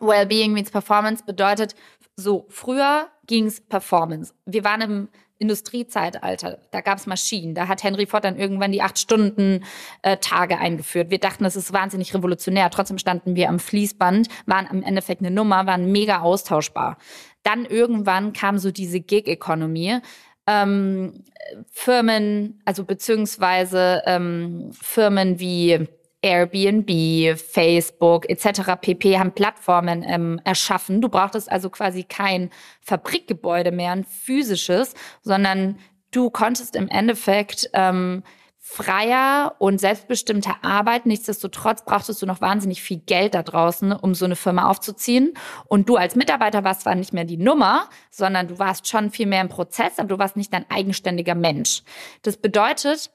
Wellbeing meets Performance bedeutet, so früher ging es Performance. Wir waren im Industriezeitalter, da gab es Maschinen, da hat Henry Ford dann irgendwann die acht Stunden äh, Tage eingeführt. Wir dachten, das ist wahnsinnig revolutionär. Trotzdem standen wir am Fließband, waren im Endeffekt eine Nummer, waren mega austauschbar. Dann irgendwann kam so diese Gig-Economy. Ähm, Firmen, also beziehungsweise ähm, Firmen wie Airbnb, Facebook etc. pp. haben Plattformen ähm, erschaffen. Du brauchtest also quasi kein Fabrikgebäude mehr, ein physisches, sondern du konntest im Endeffekt ähm, freier und selbstbestimmter arbeiten. Nichtsdestotrotz brauchtest du noch wahnsinnig viel Geld da draußen, um so eine Firma aufzuziehen. Und du als Mitarbeiter warst zwar nicht mehr die Nummer, sondern du warst schon viel mehr im Prozess, aber du warst nicht ein eigenständiger Mensch. Das bedeutet,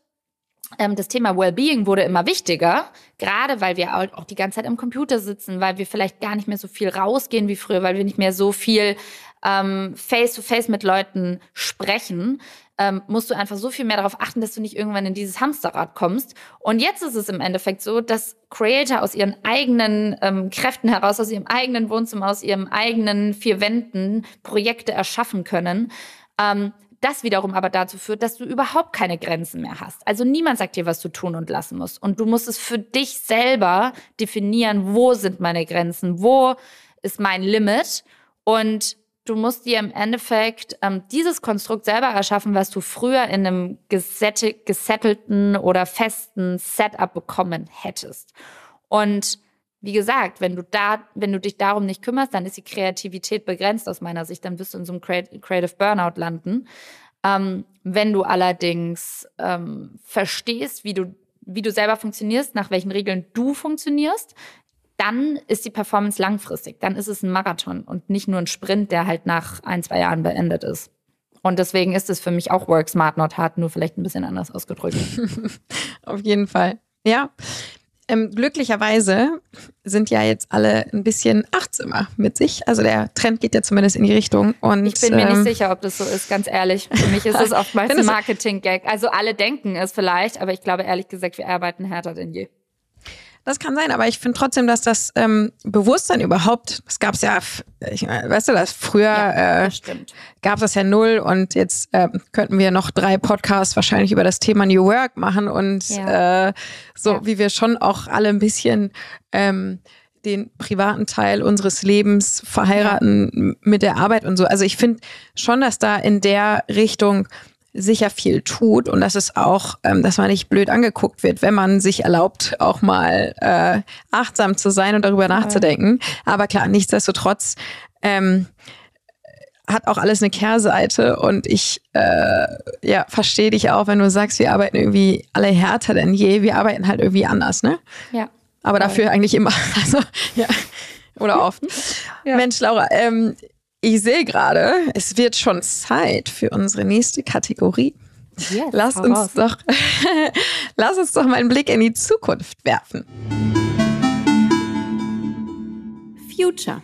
das Thema Wellbeing wurde immer wichtiger, gerade weil wir auch die ganze Zeit am Computer sitzen, weil wir vielleicht gar nicht mehr so viel rausgehen wie früher, weil wir nicht mehr so viel ähm, face-to-face mit Leuten sprechen, ähm, musst du einfach so viel mehr darauf achten, dass du nicht irgendwann in dieses Hamsterrad kommst. Und jetzt ist es im Endeffekt so, dass Creator aus ihren eigenen ähm, Kräften heraus, aus ihrem eigenen Wohnzimmer, aus ihrem eigenen vier Wänden Projekte erschaffen können, ähm, das wiederum aber dazu führt, dass du überhaupt keine Grenzen mehr hast. Also niemand sagt dir, was du tun und lassen musst. Und du musst es für dich selber definieren, wo sind meine Grenzen, wo ist mein Limit. Und du musst dir im Endeffekt ähm, dieses Konstrukt selber erschaffen, was du früher in einem gesettelten oder festen Setup bekommen hättest. Und wie gesagt, wenn du da, wenn du dich darum nicht kümmerst, dann ist die Kreativität begrenzt aus meiner Sicht. Dann wirst du in so einem Creative Burnout landen. Ähm, wenn du allerdings ähm, verstehst, wie du, wie du selber funktionierst, nach welchen Regeln du funktionierst, dann ist die Performance langfristig. Dann ist es ein Marathon und nicht nur ein Sprint, der halt nach ein, zwei Jahren beendet ist. Und deswegen ist es für mich auch Work Smart Not Hard, nur vielleicht ein bisschen anders ausgedrückt. *laughs* Auf jeden Fall. Ja, ähm, glücklicherweise sind ja jetzt alle ein bisschen achtsamer mit sich. Also der Trend geht ja zumindest in die Richtung. Und, ich bin mir ähm, nicht sicher, ob das so ist, ganz ehrlich. Für mich ist *laughs* es oftmals ein Marketing-Gag. Also alle denken es vielleicht, aber ich glaube ehrlich gesagt, wir arbeiten härter denn je. Das kann sein, aber ich finde trotzdem, dass das ähm, Bewusstsein überhaupt, das gab es ja, ich, weißt du, das früher ja, das äh, gab es ja null und jetzt äh, könnten wir noch drei Podcasts wahrscheinlich über das Thema New Work machen und ja. äh, so ja. wie wir schon auch alle ein bisschen ähm, den privaten Teil unseres Lebens verheiraten mit der Arbeit und so. Also ich finde schon, dass da in der Richtung sicher viel tut und dass es auch, ähm, dass man nicht blöd angeguckt wird, wenn man sich erlaubt, auch mal äh, achtsam zu sein und darüber nachzudenken. Aber klar, nichtsdestotrotz ähm, hat auch alles eine Kehrseite und ich äh, ja, verstehe dich auch, wenn du sagst, wir arbeiten irgendwie alle härter denn je. Wir arbeiten halt irgendwie anders, ne? Ja. Aber dafür eigentlich immer. *laughs* Also, ja. Oder oft. Ja. Mensch, Laura, ähm, ich sehe gerade, es wird schon Zeit für unsere nächste Kategorie. Yes, lass uns doch, *laughs* lass uns doch mal einen Blick in die Zukunft werfen. Future.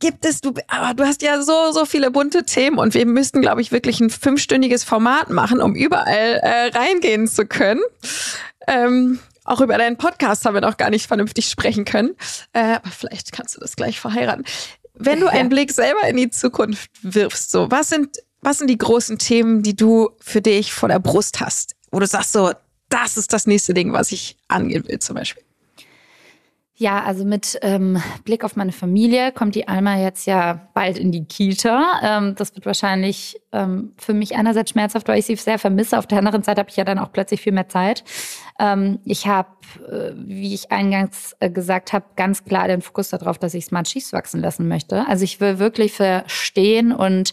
Gibt es, du, aber du hast ja so, so viele bunte Themen und wir müssten, glaube ich, wirklich ein fünfstündiges Format machen, um überall äh, reingehen zu können. Ähm, auch über deinen Podcast haben wir noch gar nicht vernünftig sprechen können. Äh, aber vielleicht kannst du das gleich verheiraten. Wenn du einen Blick selber in die Zukunft wirfst, so, was sind, was sind die großen Themen, die du für dich vor der Brust hast? Wo du sagst so, das ist das nächste Ding, was ich angehen will, zum Beispiel. Ja, also mit ähm, Blick auf meine Familie kommt die Alma jetzt ja bald in die Kita. Ähm, das wird wahrscheinlich ähm, für mich einerseits schmerzhaft, weil ich sie sehr vermisse. Auf der anderen Seite habe ich ja dann auch plötzlich viel mehr Zeit. Ähm, ich habe, äh, wie ich eingangs äh, gesagt habe, ganz klar den Fokus darauf, dass ich Smart Chiefs wachsen lassen möchte. Also ich will wirklich verstehen und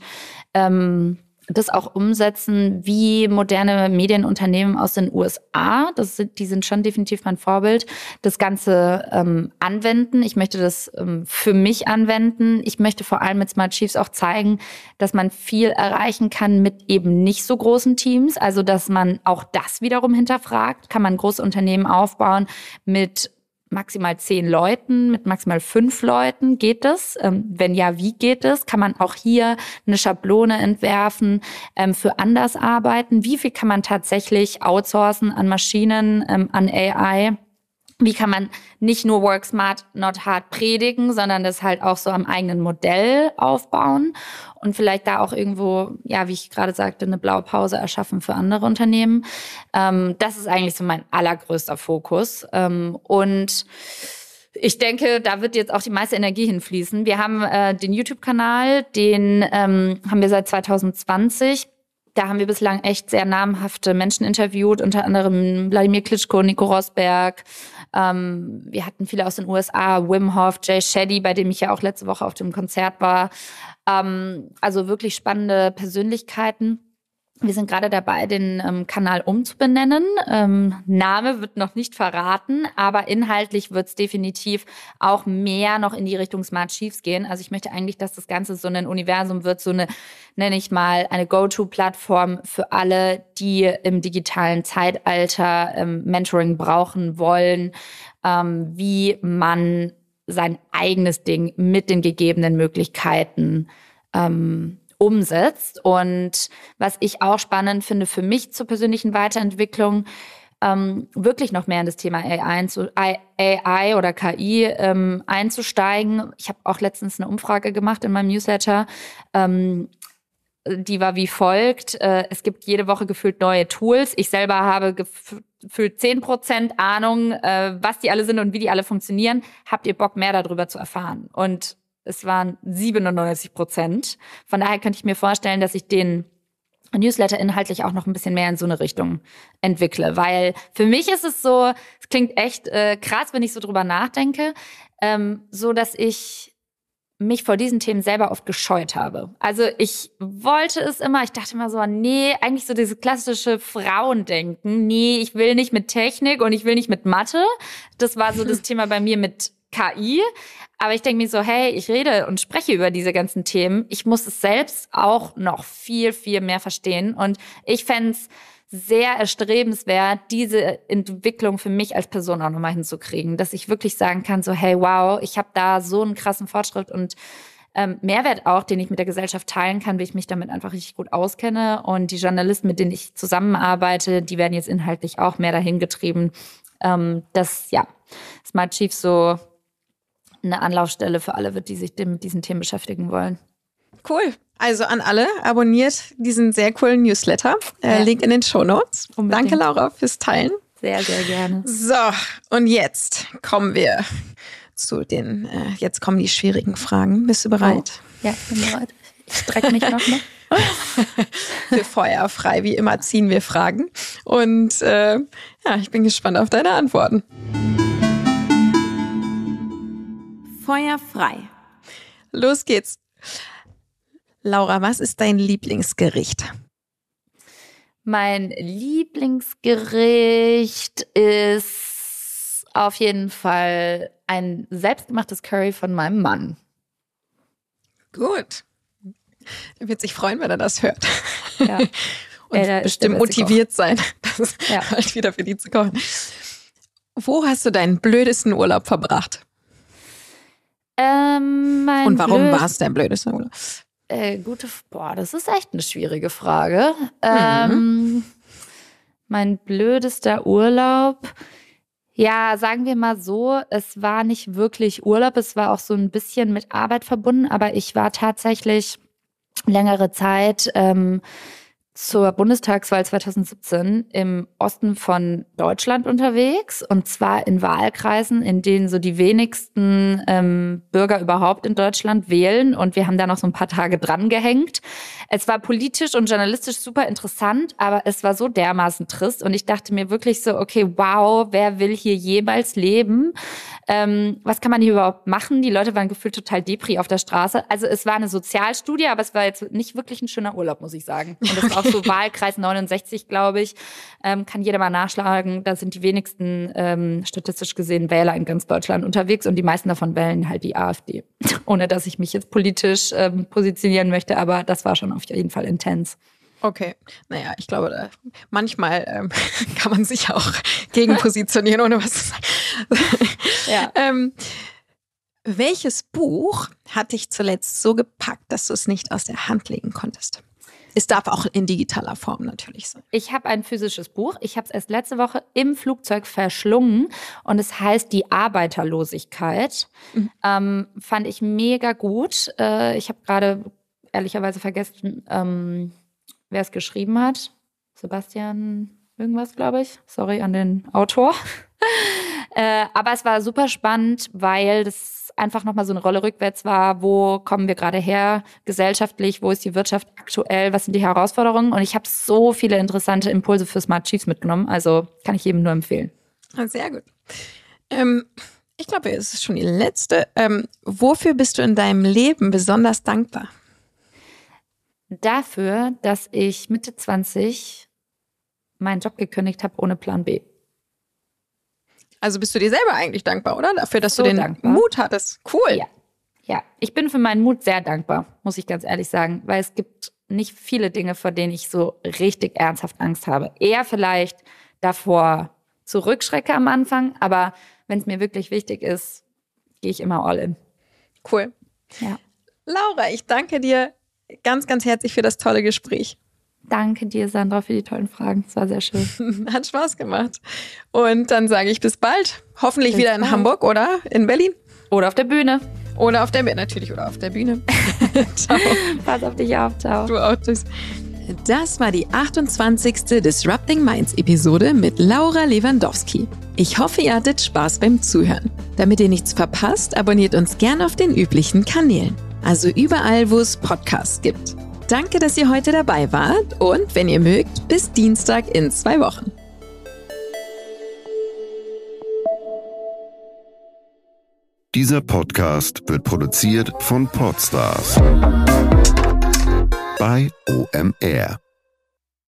ähm, das auch umsetzen, wie moderne Medienunternehmen aus den USA, das sind, die sind schon definitiv mein Vorbild, das Ganze ähm, anwenden. Ich möchte das ähm, für mich anwenden. Ich möchte vor allem mit Smart Chiefs auch zeigen, dass man viel erreichen kann mit eben nicht so großen Teams. Also, dass man auch das wiederum hinterfragt. Kann man große Unternehmen aufbauen mit maximal zehn Leuten, mit maximal fünf Leuten? Geht das? Ähm, wenn ja, wie geht es? Kann man auch hier eine Schablone entwerfen ähm, für anders arbeiten? Wie viel kann man tatsächlich outsourcen an Maschinen, ähm, an AI? Wie kann man nicht nur Work Smart, Not Hard predigen, sondern das halt auch so am eigenen Modell aufbauen und vielleicht da auch irgendwo, ja, wie ich gerade sagte, eine Blaupause erschaffen für andere Unternehmen. Ähm, das ist eigentlich so mein allergrößter Fokus. Ähm, und ich denke, da wird jetzt auch die meiste Energie hinfließen. Wir haben äh, den YouTube-Kanal, den ähm, haben wir seit 2020 da haben wir bislang echt sehr namhafte Menschen interviewt, unter anderem Wladimir Klitschko, Nico Rosberg. Ähm, wir hatten viele aus den USA, Wim Hof, Jay Shetty, bei dem ich ja auch letzte Woche auf dem Konzert war. Ähm, also wirklich spannende Persönlichkeiten. Wir sind gerade dabei, den ähm, Kanal umzubenennen. Ähm, Name wird noch nicht verraten, aber inhaltlich wird es definitiv auch mehr noch in die Richtung Smart Chiefs gehen. Also ich möchte eigentlich, dass das Ganze so ein Universum wird, so eine, nenne ich mal, eine Go-To-Plattform für alle, die im digitalen Zeitalter ähm, Mentoring brauchen wollen, ähm, wie man sein eigenes Ding mit den gegebenen Möglichkeiten ähm, umsetzt. Und was ich auch spannend finde für mich zur persönlichen Weiterentwicklung, ähm, wirklich noch mehr in das Thema AI, zu, AI oder KI ähm, einzusteigen. Ich habe auch letztens eine Umfrage gemacht in meinem Newsletter. Ähm, die war wie folgt. Äh, es gibt jede Woche gefühlt neue Tools. Ich selber habe gefühlt 10% Ahnung, äh, was die alle sind und wie die alle funktionieren. Habt ihr Bock, mehr darüber zu erfahren? Und es waren 97 Prozent. Von daher könnte ich mir vorstellen, dass ich den Newsletter inhaltlich auch noch ein bisschen mehr in so eine Richtung entwickle. Weil für mich ist es so, es klingt echt äh, krass, wenn ich so drüber nachdenke, ähm, so dass ich mich vor diesen Themen selber oft gescheut habe. Also ich wollte es immer, ich dachte immer so, nee, eigentlich so dieses klassische Frauendenken. Nee, ich will nicht mit Technik und ich will nicht mit Mathe. Das war so das *laughs* Thema bei mir mit KI. Aber ich denke mir so, hey, ich rede und spreche über diese ganzen Themen. Ich muss es selbst auch noch viel, viel mehr verstehen. Und ich fände es sehr erstrebenswert, diese Entwicklung für mich als Person auch nochmal hinzukriegen. Dass ich wirklich sagen kann, so, hey, wow, ich habe da so einen krassen Fortschritt und ähm, Mehrwert auch, den ich mit der Gesellschaft teilen kann, weil ich mich damit einfach richtig gut auskenne. Und die Journalisten, mit denen ich zusammenarbeite, die werden jetzt inhaltlich auch mehr dahin getrieben, ähm, dass ja Smart Chief so eine Anlaufstelle für alle wird, die sich mit diesen Themen beschäftigen wollen. Cool. Also an alle, abonniert diesen sehr coolen Newsletter. Äh, ja. Link in den Show Notes. Danke, Laura, fürs Teilen. Sehr, sehr gerne. So, und jetzt kommen wir zu den, äh, jetzt kommen die schwierigen Fragen. Bist du bereit? Oh. Ja, ich bin bereit. Ich strecke mich noch mal. *laughs* Für feuerfrei, wie immer, ziehen wir Fragen. Und äh, ja, ich bin gespannt auf deine Antworten. Feuer frei. Los geht's. Laura, was ist dein Lieblingsgericht? Mein Lieblingsgericht ist auf jeden Fall ein selbstgemachtes Curry von meinem Mann. Gut. Er wird sich freuen, wenn er das hört. Ja. *laughs* Und ja, bestimmt motiviert sein, *laughs* das ja. halt wieder für die zu kochen. Wo hast du deinen blödesten Urlaub verbracht? Ähm, Und warum war es der blödeste Urlaub? Äh, gute, boah, das ist echt eine schwierige Frage. Ähm, mhm. mein blödester Urlaub. Ja, sagen wir mal so, es war nicht wirklich Urlaub, es war auch so ein bisschen mit Arbeit verbunden, aber ich war tatsächlich längere Zeit ähm, zur Bundestagswahl 2017 im Osten von Deutschland unterwegs und zwar in Wahlkreisen, in denen so die wenigsten ähm, Bürger überhaupt in Deutschland wählen und wir haben da noch so ein paar Tage dran gehängt. Es war politisch und journalistisch super interessant, aber es war so dermaßen trist und ich dachte mir wirklich so, okay, wow, wer will hier jemals leben? Ähm, was kann man hier überhaupt machen? Die Leute waren gefühlt total depri auf der Straße. Also es war eine Sozialstudie, aber es war jetzt nicht wirklich ein schöner Urlaub, muss ich sagen. Und das auch so Wahlkreis 69, glaube ich. Ähm, kann jeder mal nachschlagen. Da sind die wenigsten ähm, statistisch gesehen Wähler in ganz Deutschland unterwegs und die meisten davon wählen halt die AfD. *laughs* Ohne dass ich mich jetzt politisch ähm, positionieren möchte, aber das war schon auf jeden Fall intens. Okay, naja, ich glaube, da, manchmal ähm, *laughs* kann man sich auch *laughs* gegen positionieren, ohne was zu sagen. ja. ähm, welches Buch hat dich zuletzt so gepackt, dass du es nicht aus der Hand legen konntest? Es darf auch in digitaler Form natürlich sein. Ich habe ein physisches Buch. Ich habe es erst letzte Woche im Flugzeug verschlungen und es heißt Die Arbeiterlosigkeit. Mhm. Ähm, fand ich mega gut. Äh, ich habe gerade ehrlicherweise vergessen, ähm, wer es geschrieben hat. Sebastian irgendwas, glaube ich. Sorry an den Autor. *laughs* äh, aber es war super spannend, weil das einfach nochmal so eine Rolle rückwärts war. Wo kommen wir gerade her gesellschaftlich? Wo ist die Wirtschaft aktuell? Was sind die Herausforderungen? Und ich habe so viele interessante Impulse für Smart Chiefs mitgenommen. Also kann ich jedem nur empfehlen. Ah, sehr gut. Ähm, ich glaube, es ist schon die letzte. Ähm, wofür bist du in deinem Leben besonders dankbar? dafür, dass ich Mitte 20 meinen Job gekündigt habe ohne Plan B. Also bist du dir selber eigentlich dankbar, oder? Dafür, dass so du den dankbar. Mut hattest. Cool. Ja. ja, ich bin für meinen Mut sehr dankbar, muss ich ganz ehrlich sagen, weil es gibt nicht viele Dinge, vor denen ich so richtig ernsthaft Angst habe. Eher vielleicht davor zurückschrecke am Anfang, aber wenn es mir wirklich wichtig ist, gehe ich immer all in. Cool. Ja. Laura, ich danke dir ganz, ganz herzlich für das tolle Gespräch. Danke dir, Sandra, für die tollen Fragen. Es war sehr schön. *laughs* Hat Spaß gemacht. Und dann sage ich bis bald. Hoffentlich bis wieder in bald. Hamburg oder in Berlin. Oder auf der Bühne. Oder auf der Bühne, natürlich, oder auf der Bühne. *laughs* ciao. Pass auf dich auf, ciao. Du auch, tschüss. Das war die 28. Disrupting Minds Episode mit Laura Lewandowski. Ich hoffe, ihr hattet Spaß beim Zuhören. Damit ihr nichts verpasst, abonniert uns gerne auf den üblichen Kanälen also überall, wo es Podcasts gibt. Danke, dass ihr heute dabei wart und wenn ihr mögt, bis Dienstag in zwei Wochen. Dieser Podcast wird produziert von Podstars bei OMR.